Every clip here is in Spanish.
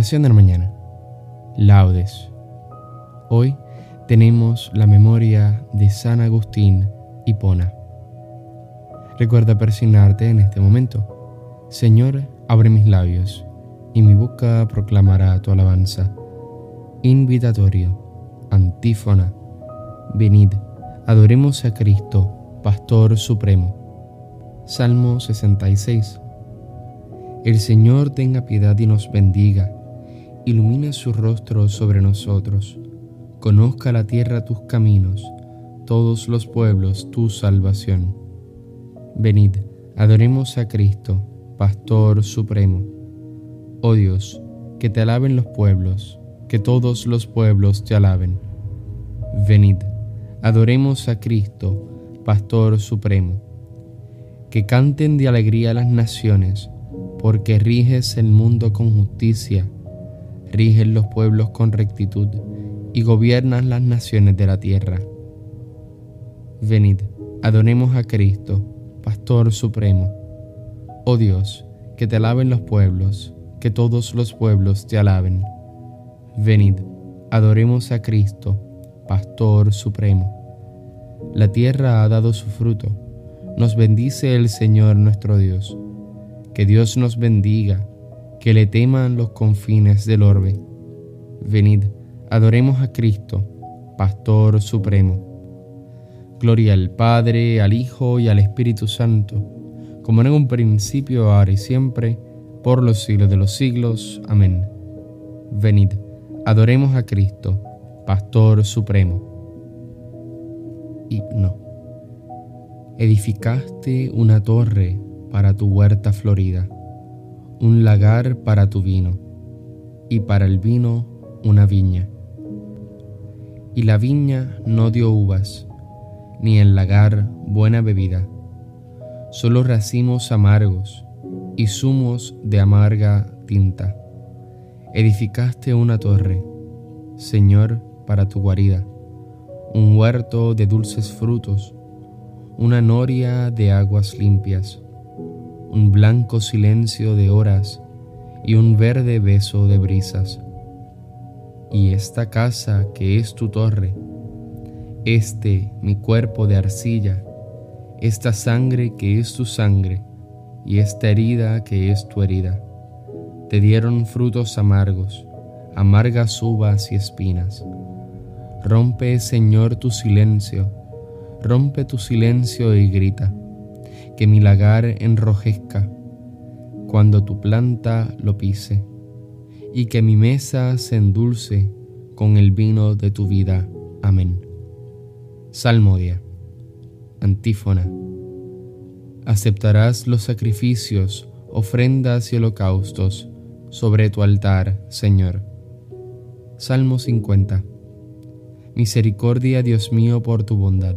Oración de la mañana. Laudes. Hoy tenemos la memoria de San Agustín Hipona. Recuerda persignarte en este momento. Señor, abre mis labios, y mi boca proclamará tu alabanza. Invitatorio, antífona. Venid, adoremos a Cristo, Pastor Supremo. Salmo 66. El Señor tenga piedad y nos bendiga ilumine su rostro sobre nosotros. Conozca la tierra tus caminos, todos los pueblos tu salvación. Venid, adoremos a Cristo, Pastor Supremo. Oh Dios, que te alaben los pueblos, que todos los pueblos te alaben. Venid, adoremos a Cristo, Pastor Supremo. Que canten de alegría las naciones, porque riges el mundo con justicia rigen los pueblos con rectitud y gobiernan las naciones de la tierra. Venid, adoremos a Cristo, Pastor Supremo. Oh Dios, que te alaben los pueblos, que todos los pueblos te alaben. Venid, adoremos a Cristo, Pastor Supremo. La tierra ha dado su fruto, nos bendice el Señor nuestro Dios. Que Dios nos bendiga que le teman los confines del orbe. Venid, adoremos a Cristo, Pastor Supremo. Gloria al Padre, al Hijo y al Espíritu Santo, como en un principio, ahora y siempre, por los siglos de los siglos. Amén. Venid, adoremos a Cristo, Pastor Supremo. Himno. Edificaste una torre para tu huerta florida un lagar para tu vino, y para el vino una viña. Y la viña no dio uvas, ni el lagar buena bebida, solo racimos amargos y zumos de amarga tinta. Edificaste una torre, Señor, para tu guarida, un huerto de dulces frutos, una noria de aguas limpias un blanco silencio de horas y un verde beso de brisas. Y esta casa que es tu torre, este mi cuerpo de arcilla, esta sangre que es tu sangre, y esta herida que es tu herida, te dieron frutos amargos, amargas uvas y espinas. Rompe, Señor, tu silencio, rompe tu silencio y grita que mi lagar enrojezca cuando tu planta lo pise, y que mi mesa se endulce con el vino de tu vida. Amén. Salmodia. Antífona. Aceptarás los sacrificios, ofrendas y holocaustos sobre tu altar, Señor. Salmo 50. Misericordia, Dios mío, por tu bondad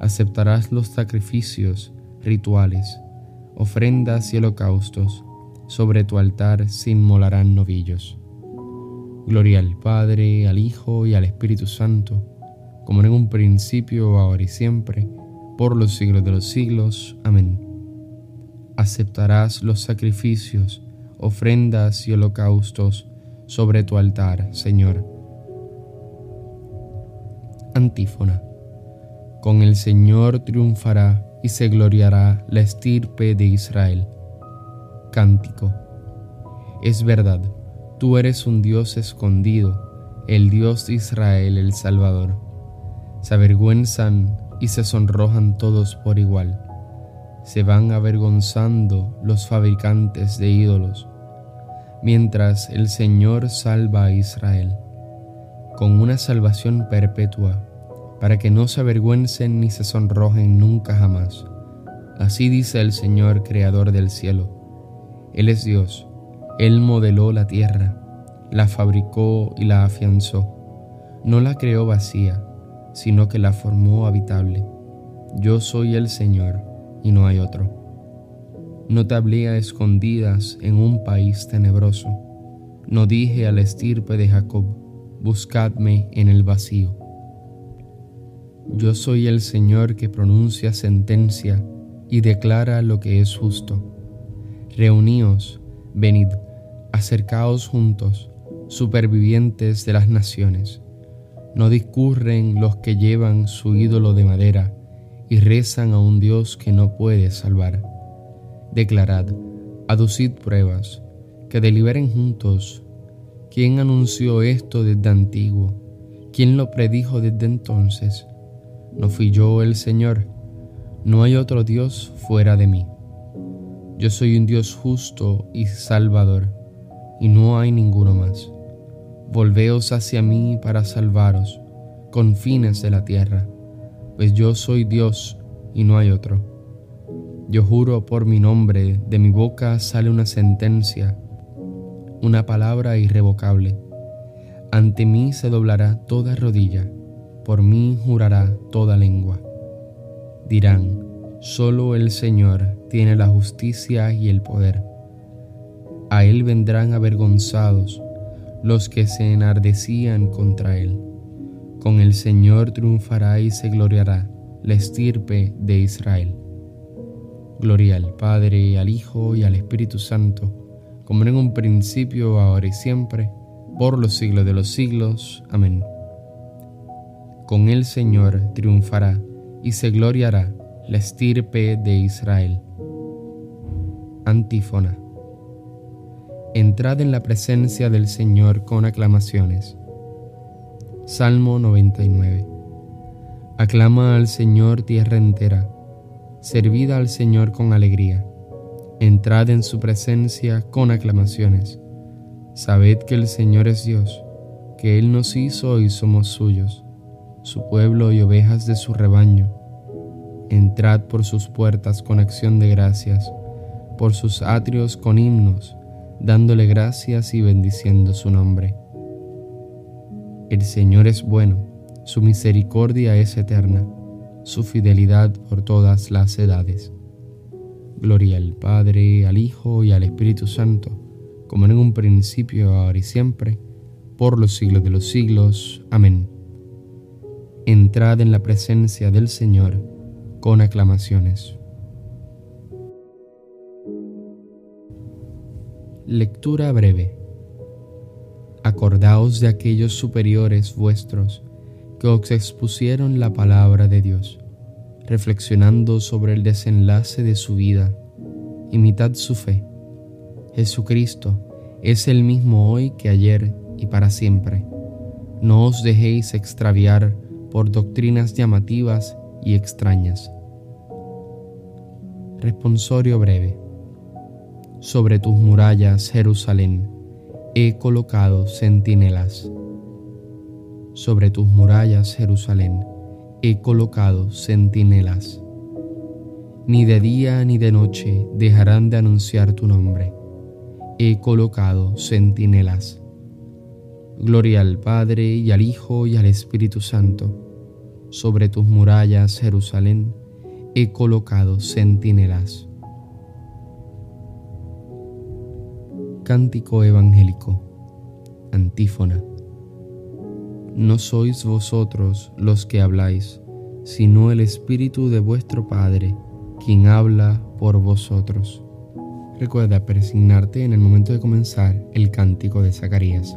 aceptarás los sacrificios, rituales, ofrendas y holocaustos, sobre tu altar se inmolarán novillos. Gloria al Padre, al Hijo y al Espíritu Santo, como en un principio, ahora y siempre, por los siglos de los siglos. Amén. Aceptarás los sacrificios, ofrendas y holocaustos sobre tu altar, Señor. Antífona. Con el Señor triunfará y se gloriará la estirpe de Israel. Cántico. Es verdad Tú eres un Dios escondido, el Dios de Israel el Salvador. Se avergüenzan y se sonrojan todos por igual. Se van avergonzando los fabricantes de ídolos, mientras el Señor salva a Israel, con una salvación perpetua, para que no se avergüencen ni se sonrojen nunca jamás. Así dice el Señor, Creador del cielo. Él es Dios él modeló la tierra, la fabricó y la afianzó. No la creó vacía, sino que la formó habitable. Yo soy el Señor y no hay otro. No te hablé a escondidas en un país tenebroso. No dije al estirpe de Jacob, buscadme en el vacío. Yo soy el Señor que pronuncia sentencia y declara lo que es justo. Reuníos, venid Acercaos juntos, supervivientes de las naciones. No discurren los que llevan su ídolo de madera y rezan a un Dios que no puede salvar. Declarad, aducid pruebas, que deliberen juntos. ¿Quién anunció esto desde antiguo? ¿Quién lo predijo desde entonces? ¿No fui yo el Señor? No hay otro Dios fuera de mí. Yo soy un Dios justo y salvador y no hay ninguno más. Volveos hacia mí para salvaros, con fines de la tierra, pues yo soy Dios y no hay otro. Yo juro por mi nombre, de mi boca sale una sentencia, una palabra irrevocable. Ante mí se doblará toda rodilla, por mí jurará toda lengua. Dirán, solo el Señor tiene la justicia y el poder a él vendrán avergonzados los que se enardecían contra él. Con el Señor triunfará y se gloriará la estirpe de Israel. Gloria al Padre, al Hijo y al Espíritu Santo, como en un principio, ahora y siempre, por los siglos de los siglos. Amén. Con el Señor triunfará y se gloriará la estirpe de Israel. Antífona. Entrad en la presencia del Señor con aclamaciones. Salmo 99. Aclama al Señor tierra entera, servida al Señor con alegría. Entrad en su presencia con aclamaciones. Sabed que el Señor es Dios, que Él nos hizo y somos suyos, su pueblo y ovejas de su rebaño. Entrad por sus puertas con acción de gracias, por sus atrios con himnos dándole gracias y bendiciendo su nombre. El Señor es bueno, su misericordia es eterna, su fidelidad por todas las edades. Gloria al Padre, al Hijo y al Espíritu Santo, como en un principio, ahora y siempre, por los siglos de los siglos. Amén. Entrad en la presencia del Señor con aclamaciones. Lectura breve. Acordaos de aquellos superiores vuestros que os expusieron la palabra de Dios, reflexionando sobre el desenlace de su vida. Imitad su fe. Jesucristo es el mismo hoy que ayer y para siempre. No os dejéis extraviar por doctrinas llamativas y extrañas. Responsorio breve. Sobre tus murallas, Jerusalén, he colocado centinelas. Sobre tus murallas, Jerusalén, he colocado centinelas. Ni de día ni de noche dejarán de anunciar tu nombre. He colocado centinelas. Gloria al Padre y al Hijo y al Espíritu Santo. Sobre tus murallas, Jerusalén, he colocado centinelas. Cántico Evangélico. Antífona. No sois vosotros los que habláis, sino el Espíritu de vuestro Padre, quien habla por vosotros. Recuerda persignarte en el momento de comenzar el cántico de Zacarías.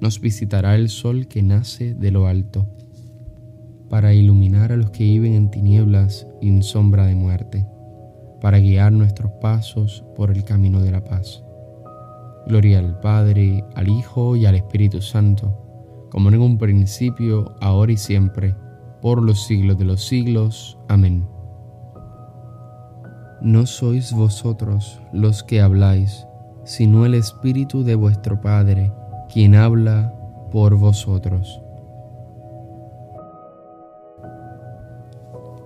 nos visitará el sol que nace de lo alto, para iluminar a los que viven en tinieblas y en sombra de muerte, para guiar nuestros pasos por el camino de la paz. Gloria al Padre, al Hijo y al Espíritu Santo, como en un principio, ahora y siempre, por los siglos de los siglos. Amén. No sois vosotros los que habláis, sino el Espíritu de vuestro Padre, quien habla por vosotros.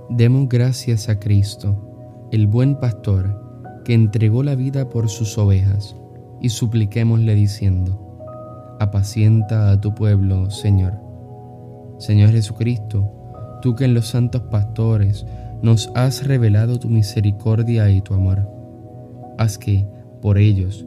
Demos gracias a Cristo, el buen pastor, que entregó la vida por sus ovejas y supliquémosle diciendo, apacienta a tu pueblo, Señor. Señor Jesucristo, tú que en los santos pastores nos has revelado tu misericordia y tu amor, haz que, por ellos,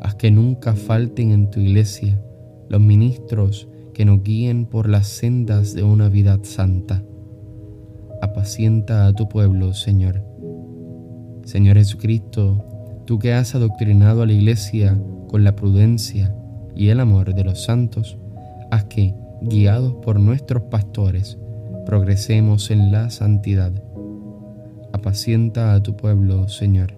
haz que nunca falten en tu iglesia los ministros que nos guíen por las sendas de una vida santa. Apacienta a tu pueblo, Señor. Señor Jesucristo, tú que has adoctrinado a la iglesia con la prudencia y el amor de los santos, haz que, guiados por nuestros pastores, progresemos en la santidad. Apacienta a tu pueblo, Señor.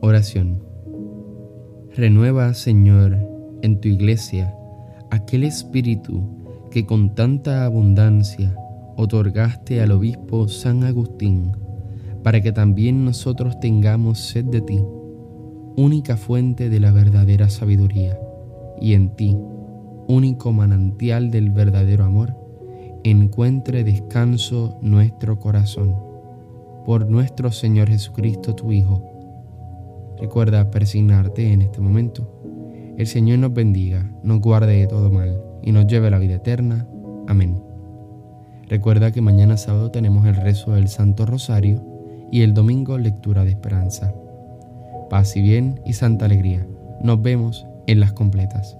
Oración. Renueva, Señor, en tu iglesia aquel espíritu que con tanta abundancia otorgaste al obispo San Agustín, para que también nosotros tengamos sed de ti única fuente de la verdadera sabiduría, y en ti, único manantial del verdadero amor, encuentre descanso nuestro corazón. Por nuestro Señor Jesucristo, tu Hijo. Recuerda persignarte en este momento. El Señor nos bendiga, nos guarde de todo mal y nos lleve a la vida eterna. Amén. Recuerda que mañana sábado tenemos el rezo del Santo Rosario y el domingo lectura de esperanza paz y bien y santa alegría. Nos vemos en las completas.